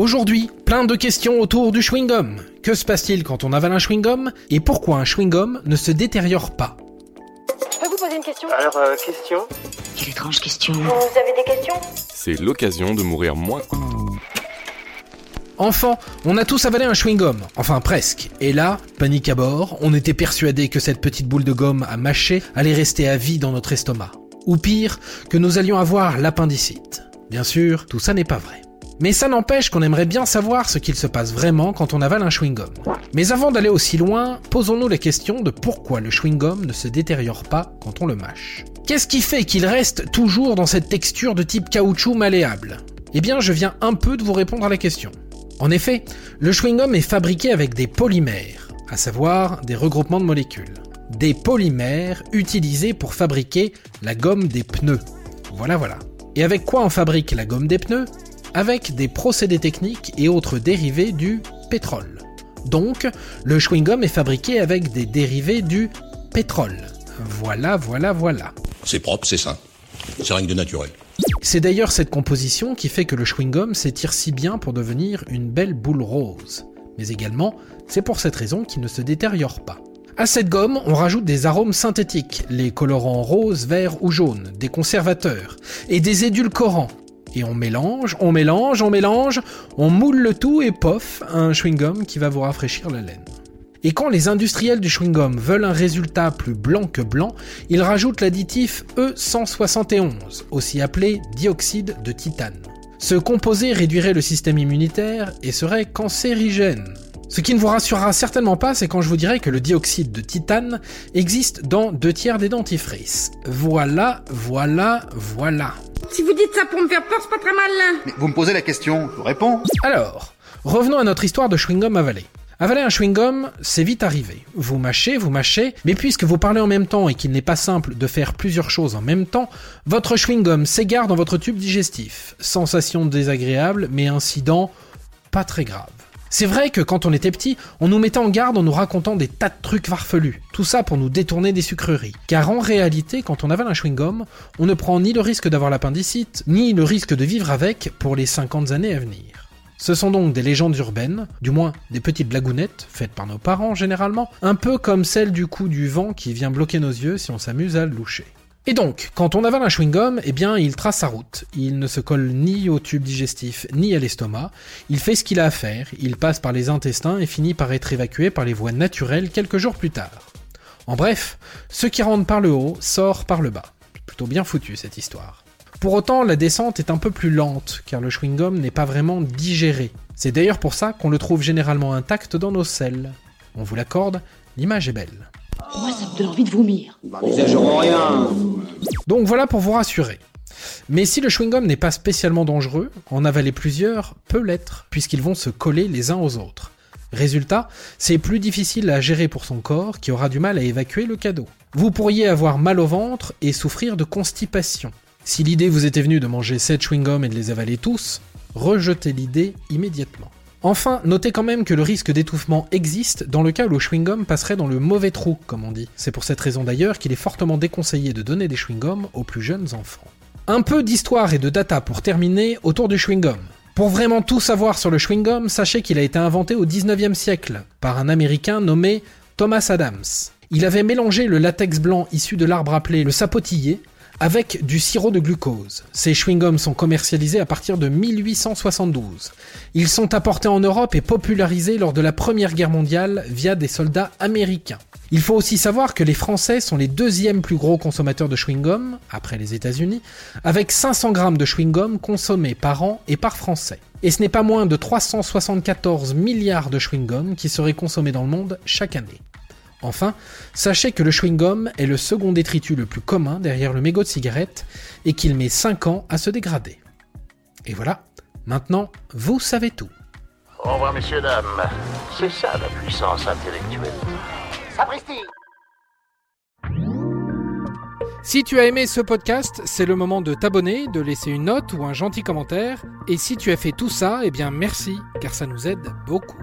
Aujourd'hui, plein de questions autour du chewing-gum. Que se passe-t-il quand on avale un chewing-gum Et pourquoi un chewing-gum ne se détériore pas Je peux vous poser une question Alors, euh, question Quelle étrange question. Vous avez des questions C'est l'occasion de mourir moins. Enfant, on a tous avalé un chewing-gum, enfin presque. Et là, panique à bord, on était persuadé que cette petite boule de gomme à mâcher allait rester à vie dans notre estomac. Ou pire, que nous allions avoir l'appendicite. Bien sûr, tout ça n'est pas vrai. Mais ça n'empêche qu'on aimerait bien savoir ce qu'il se passe vraiment quand on avale un chewing-gum. Mais avant d'aller aussi loin, posons-nous la question de pourquoi le chewing-gum ne se détériore pas quand on le mâche. Qu'est-ce qui fait qu'il reste toujours dans cette texture de type caoutchouc malléable? Eh bien, je viens un peu de vous répondre à la question. En effet, le chewing-gum est fabriqué avec des polymères, à savoir des regroupements de molécules. Des polymères utilisés pour fabriquer la gomme des pneus. Voilà, voilà. Et avec quoi on fabrique la gomme des pneus? Avec des procédés techniques et autres dérivés du pétrole. Donc, le chewing-gum est fabriqué avec des dérivés du pétrole. Voilà, voilà, voilà. C'est propre, c'est sain. C'est rien que de naturel. C'est d'ailleurs cette composition qui fait que le chewing-gum s'étire si bien pour devenir une belle boule rose. Mais également, c'est pour cette raison qu'il ne se détériore pas. À cette gomme, on rajoute des arômes synthétiques, les colorants rose, vert ou jaune, des conservateurs et des édulcorants. Et on mélange, on mélange, on mélange, on moule le tout et pof, un chewing-gum qui va vous rafraîchir la laine. Et quand les industriels du chewing-gum veulent un résultat plus blanc que blanc, ils rajoutent l'additif E171, aussi appelé dioxyde de titane. Ce composé réduirait le système immunitaire et serait cancérigène. Ce qui ne vous rassurera certainement pas, c'est quand je vous dirai que le dioxyde de titane existe dans deux tiers des dentifrices. Voilà, voilà, voilà. Si vous dites ça pour me faire peur, c'est pas très mal. Mais vous me posez la question, je vous réponds. Alors, revenons à notre histoire de chewing-gum avalé. Avaler un chewing-gum, c'est vite arrivé. Vous mâchez, vous mâchez, mais puisque vous parlez en même temps et qu'il n'est pas simple de faire plusieurs choses en même temps, votre chewing-gum s'égare dans votre tube digestif. Sensation désagréable, mais incident pas très grave. C'est vrai que quand on était petit, on nous mettait en garde en nous racontant des tas de trucs farfelus. Tout ça pour nous détourner des sucreries. Car en réalité, quand on avale un chewing-gum, on ne prend ni le risque d'avoir l'appendicite, ni le risque de vivre avec pour les 50 années à venir. Ce sont donc des légendes urbaines, du moins des petites blagounettes, faites par nos parents généralement, un peu comme celle du coup du vent qui vient bloquer nos yeux si on s'amuse à loucher. Et donc, quand on avale un chewing-gum, eh bien, il trace sa route. Il ne se colle ni au tube digestif, ni à l'estomac. Il fait ce qu'il a à faire. Il passe par les intestins et finit par être évacué par les voies naturelles quelques jours plus tard. En bref, ce qui rentre par le haut sort par le bas. Plutôt bien foutu cette histoire. Pour autant, la descente est un peu plus lente, car le chewing-gum n'est pas vraiment digéré. C'est d'ailleurs pour ça qu'on le trouve généralement intact dans nos selles. On vous l'accorde, l'image est belle. Moi, ça me donne envie de vomir. N'exagérons rien. Donc voilà pour vous rassurer. Mais si le chewing-gum n'est pas spécialement dangereux, en avaler plusieurs peut l'être, puisqu'ils vont se coller les uns aux autres. Résultat, c'est plus difficile à gérer pour son corps qui aura du mal à évacuer le cadeau. Vous pourriez avoir mal au ventre et souffrir de constipation. Si l'idée vous était venue de manger 7 chewing-gums et de les avaler tous, rejetez l'idée immédiatement. Enfin, notez quand même que le risque d'étouffement existe dans le cas où le chewing-gum passerait dans le mauvais trou, comme on dit. C'est pour cette raison d'ailleurs qu'il est fortement déconseillé de donner des chewing-gums aux plus jeunes enfants. Un peu d'histoire et de data pour terminer autour du chewing-gum. Pour vraiment tout savoir sur le chewing-gum, sachez qu'il a été inventé au 19e siècle par un Américain nommé Thomas Adams. Il avait mélangé le latex blanc issu de l'arbre appelé le sapotillier avec du sirop de glucose. Ces chewing-gums sont commercialisés à partir de 1872. Ils sont apportés en Europe et popularisés lors de la Première Guerre mondiale via des soldats américains. Il faut aussi savoir que les Français sont les deuxièmes plus gros consommateurs de chewing-gum, après les États-Unis, avec 500 grammes de chewing-gum consommés par an et par Français. Et ce n'est pas moins de 374 milliards de chewing-gum qui seraient consommés dans le monde chaque année. Enfin, sachez que le chewing-gum est le second détritus le plus commun derrière le mégot de cigarette et qu'il met 5 ans à se dégrader. Et voilà, maintenant, vous savez tout. Au revoir, messieurs, dames. C'est ça la puissance intellectuelle. Sapristi Si tu as aimé ce podcast, c'est le moment de t'abonner, de laisser une note ou un gentil commentaire. Et si tu as fait tout ça, eh bien merci, car ça nous aide beaucoup.